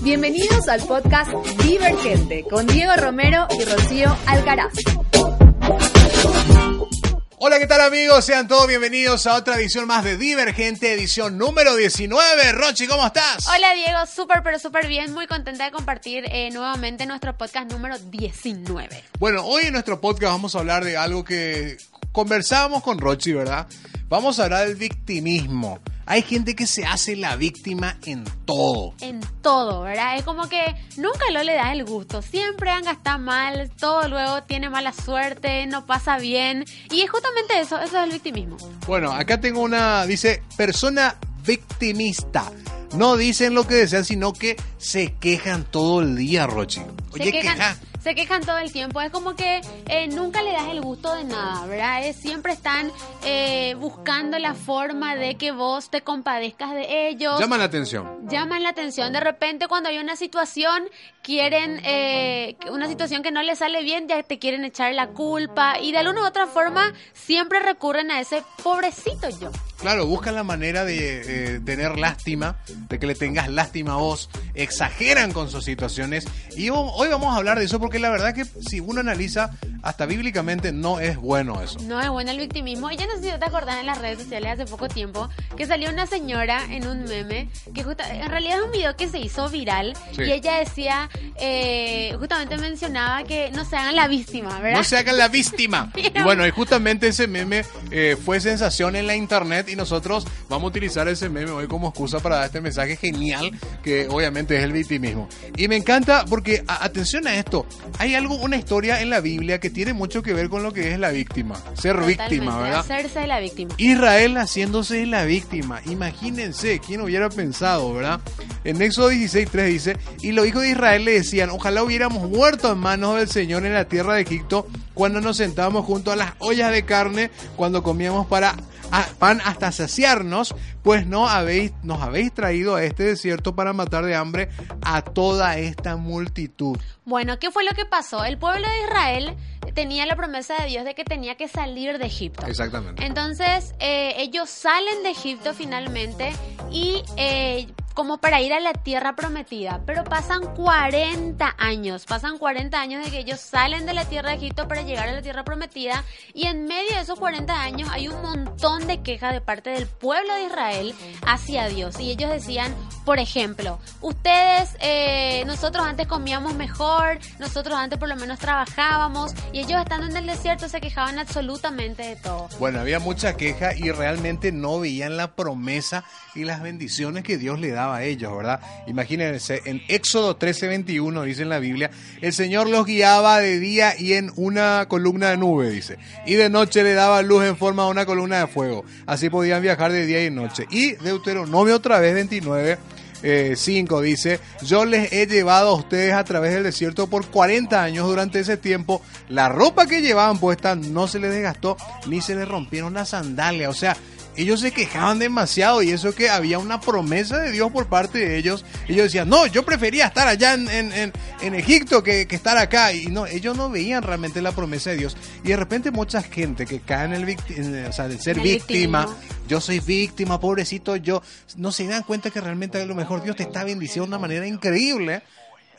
Bienvenidos al podcast Divergente con Diego Romero y Rocío Alcaraz. Hola, ¿qué tal amigos? Sean todos bienvenidos a otra edición más de Divergente, edición número 19. Rochi, ¿cómo estás? Hola Diego, súper pero súper bien, muy contenta de compartir eh, nuevamente nuestro podcast número 19. Bueno, hoy en nuestro podcast vamos a hablar de algo que conversábamos con Rochi, ¿verdad? Vamos a hablar del victimismo. Hay gente que se hace la víctima en todo. En todo, ¿verdad? Es como que nunca lo le da el gusto. Siempre han gastado mal, todo luego tiene mala suerte, no pasa bien. Y es justamente eso, eso es el victimismo. Bueno, acá tengo una, dice, persona victimista. No dicen lo que desean, sino que se quejan todo el día, Rochi. Oye, queja se quejan todo el tiempo. Es como que eh, nunca le das el gusto de nada, ¿verdad? siempre están eh, buscando la forma de que vos te compadezcas de ellos. Llaman la atención. Llaman la atención. De repente cuando hay una situación, quieren, eh, una situación que no les sale bien, ya te quieren echar la culpa. Y de alguna u otra forma siempre recurren a ese pobrecito yo. Claro, buscan la manera de tener lástima, de que le tengas lástima a vos, exageran con sus situaciones. Y hoy vamos a hablar de eso porque la verdad que si uno analiza, hasta bíblicamente no es bueno eso. No es bueno el victimismo. Y ya no sé si te acordás en las redes sociales hace poco tiempo que salió una señora en un meme que en realidad es un video que se hizo viral y ella decía, eh, justamente mencionaba que no se hagan la víctima, ¿verdad? No se hagan la víctima. y bueno, y justamente ese meme eh, fue sensación en la internet y nosotros vamos a utilizar ese meme hoy como excusa para dar este mensaje genial que obviamente es el victimismo. Y me encanta porque, atención a esto, hay algo, una historia en la Biblia que tiene mucho que ver con lo que es la víctima, ser víctima, ¿verdad? Hacerse la víctima. Israel haciéndose la víctima. Imagínense, quién hubiera pensado, ¿verdad? En Éxodo 16:3 dice, y los hijos de Israel le decían, ojalá hubiéramos muerto en manos del Señor en la tierra de Egipto cuando nos sentábamos junto a las ollas de carne, cuando comíamos para pan hasta saciarnos, pues no habéis, nos habéis traído a este desierto para matar de hambre a toda esta multitud. Bueno, ¿qué fue lo que pasó? El pueblo de Israel tenía la promesa de Dios de que tenía que salir de Egipto. Exactamente. Entonces, eh, ellos salen de Egipto finalmente y eh, como para ir a la tierra prometida. Pero pasan 40 años, pasan 40 años de que ellos salen de la tierra de Egipto para llegar a la tierra prometida. Y en medio de esos 40 años hay un montón de quejas de parte del pueblo de Israel hacia Dios. Y ellos decían, por ejemplo, ustedes, eh, nosotros antes comíamos mejor, nosotros antes por lo menos trabajábamos. Y ellos estando en el desierto se quejaban absolutamente de todo. Bueno, había mucha queja y realmente no veían la promesa y las bendiciones que Dios le daba a ellos, ¿verdad? Imagínense, en Éxodo 13:21 dice en la Biblia, el Señor los guiaba de día y en una columna de nube, dice, y de noche le daba luz en forma de una columna de fuego. Así podían viajar de día y noche. Y Deuteronomio otra vez 29. 5 eh, dice, yo les he llevado a ustedes a través del desierto por 40 años durante ese tiempo. La ropa que llevaban puesta no se les desgastó ni se les rompieron las sandalias. O sea, ellos se quejaban demasiado y eso que había una promesa de Dios por parte de ellos. Ellos decían, no, yo prefería estar allá en, en, en, Egipto que, que, estar acá. Y no, ellos no veían realmente la promesa de Dios. Y de repente mucha gente que cae en el, o sea, de ser víctima, yo soy víctima, pobrecito yo, no se dan cuenta que realmente a lo mejor Dios te está bendiciendo de una manera increíble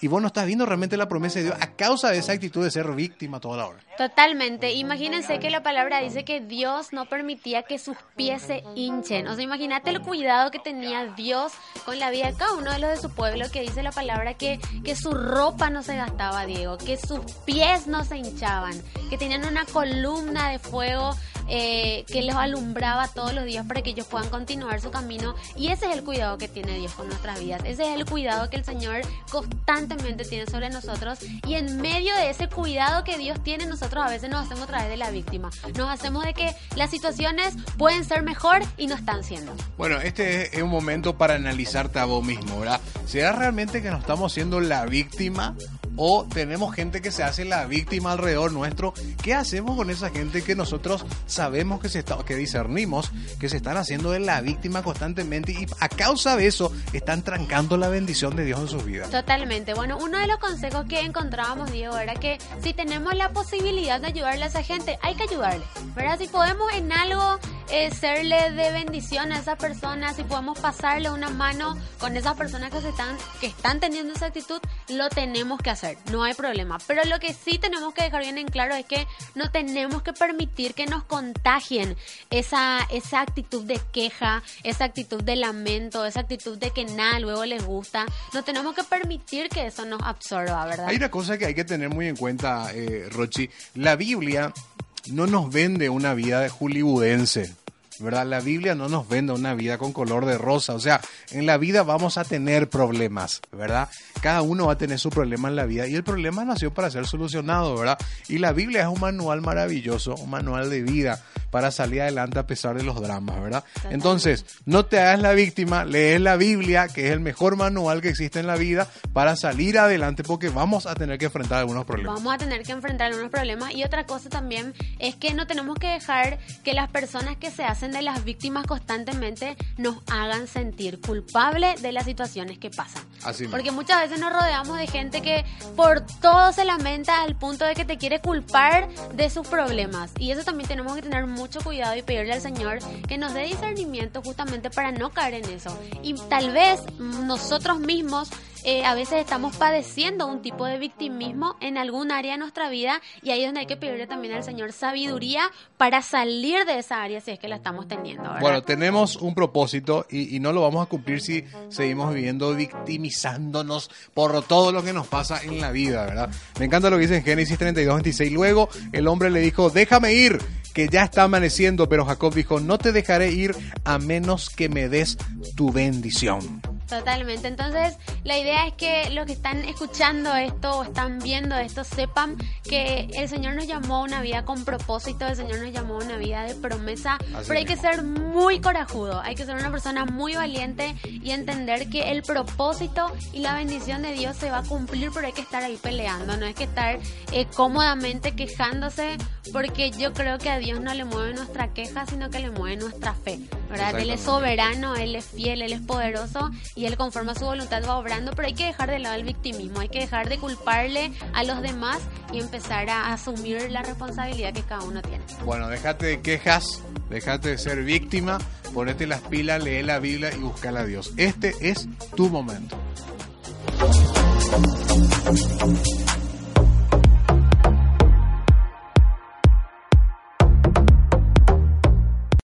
y vos no estás viendo realmente la promesa de Dios a causa de esa actitud de ser víctima toda la hora. Totalmente. Imagínense que la palabra dice que Dios no permitía que sus pies se hinchen. O sea, imagínate el cuidado que tenía Dios con la vida de cada uno de los de su pueblo, que dice la palabra que, que su ropa no se gastaba, Diego, que sus pies no se hinchaban, que tenían una columna de fuego eh, que los alumbraba todos los días para que ellos puedan continuar su camino. Y ese es el cuidado que tiene Dios con nuestras vidas. Ese es el cuidado que el Señor constantemente tiene sobre nosotros. Y en medio de ese cuidado que Dios tiene, nosotros a veces nos hacemos a través de la víctima. Nos hacemos de que las situaciones pueden ser mejor y no están siendo. Bueno, este es un momento para analizarte a vos mismo, ¿verdad? ¿Será realmente que nos estamos siendo la víctima o tenemos gente que se hace la víctima alrededor nuestro. ¿Qué hacemos con esa gente que nosotros sabemos que se está, que discernimos que se están haciendo de la víctima constantemente y a causa de eso están trancando la bendición de Dios en sus vidas? Totalmente. Bueno, uno de los consejos que encontrábamos, Diego, era que si tenemos la posibilidad de ayudarle a esa gente, hay que ayudarle. ¿Verdad? Si podemos en algo eh, serle de bendición a esa persona, si podemos pasarle una mano con esas personas que se están, que están teniendo esa actitud, lo tenemos que hacer, no hay problema. Pero lo que sí tenemos que dejar bien en claro es que no tenemos que permitir que nos contagien esa, esa actitud de queja, esa actitud de lamento, esa actitud de que nada luego les gusta. No tenemos que permitir que eso nos absorba, ¿verdad? Hay una cosa que hay que tener muy en cuenta, eh, Rochi. La Biblia no nos vende una vida de hollywoodense. ¿verdad? La Biblia no nos vende una vida con color de rosa, o sea, en la vida vamos a tener problemas, ¿verdad? Cada uno va a tener su problema en la vida y el problema nació para ser solucionado, ¿verdad? Y la Biblia es un manual maravilloso, un manual de vida para salir adelante a pesar de los dramas, ¿verdad? Entonces, no te hagas la víctima, lees la Biblia, que es el mejor manual que existe en la vida para salir adelante porque vamos a tener que enfrentar algunos problemas. Vamos a tener que enfrentar algunos problemas y otra cosa también es que no tenemos que dejar que las personas que se hacen de las víctimas constantemente nos hagan sentir culpables de las situaciones que pasan. Así Porque muchas veces nos rodeamos de gente que por todo se lamenta al punto de que te quiere culpar de sus problemas. Y eso también tenemos que tener mucho cuidado y pedirle al Señor que nos dé discernimiento justamente para no caer en eso. Y tal vez nosotros mismos eh, a veces estamos padeciendo un tipo de victimismo en algún área de nuestra vida y ahí es donde hay que pedirle también al Señor sabiduría para salir de esa área si es que la estamos teniendo. Bueno, tenemos un propósito y, y no lo vamos a cumplir si seguimos viviendo victimizándonos por todo lo que nos pasa en la vida, ¿verdad? Me encanta lo que dice en Génesis 32, 26. Luego el hombre le dijo, déjame ir, que ya está amaneciendo, pero Jacob dijo, no te dejaré ir a menos que me des tu bendición. Totalmente. Entonces, la idea es que los que están escuchando esto o están viendo esto sepan que el Señor nos llamó a una vida con propósito, el Señor nos llamó a una vida de promesa, Así pero hay que ser muy corajudo, hay que ser una persona muy valiente y entender que el propósito y la bendición de Dios se va a cumplir, pero hay que estar ahí peleando, no es que estar eh, cómodamente quejándose, porque yo creo que a Dios no le mueve nuestra queja, sino que le mueve nuestra fe, ¿verdad? Él es soberano, Él es fiel, Él es poderoso y Él conforme a su voluntad va obrando, pero hay que dejar de lado el victimismo, hay que dejar de culparle a los demás y empezar a asumir la responsabilidad que cada uno tiene. Bueno, déjate de quejas, déjate de ser víctima, ponete las pilas, lee la Biblia y buscala a Dios. Este es tu momento.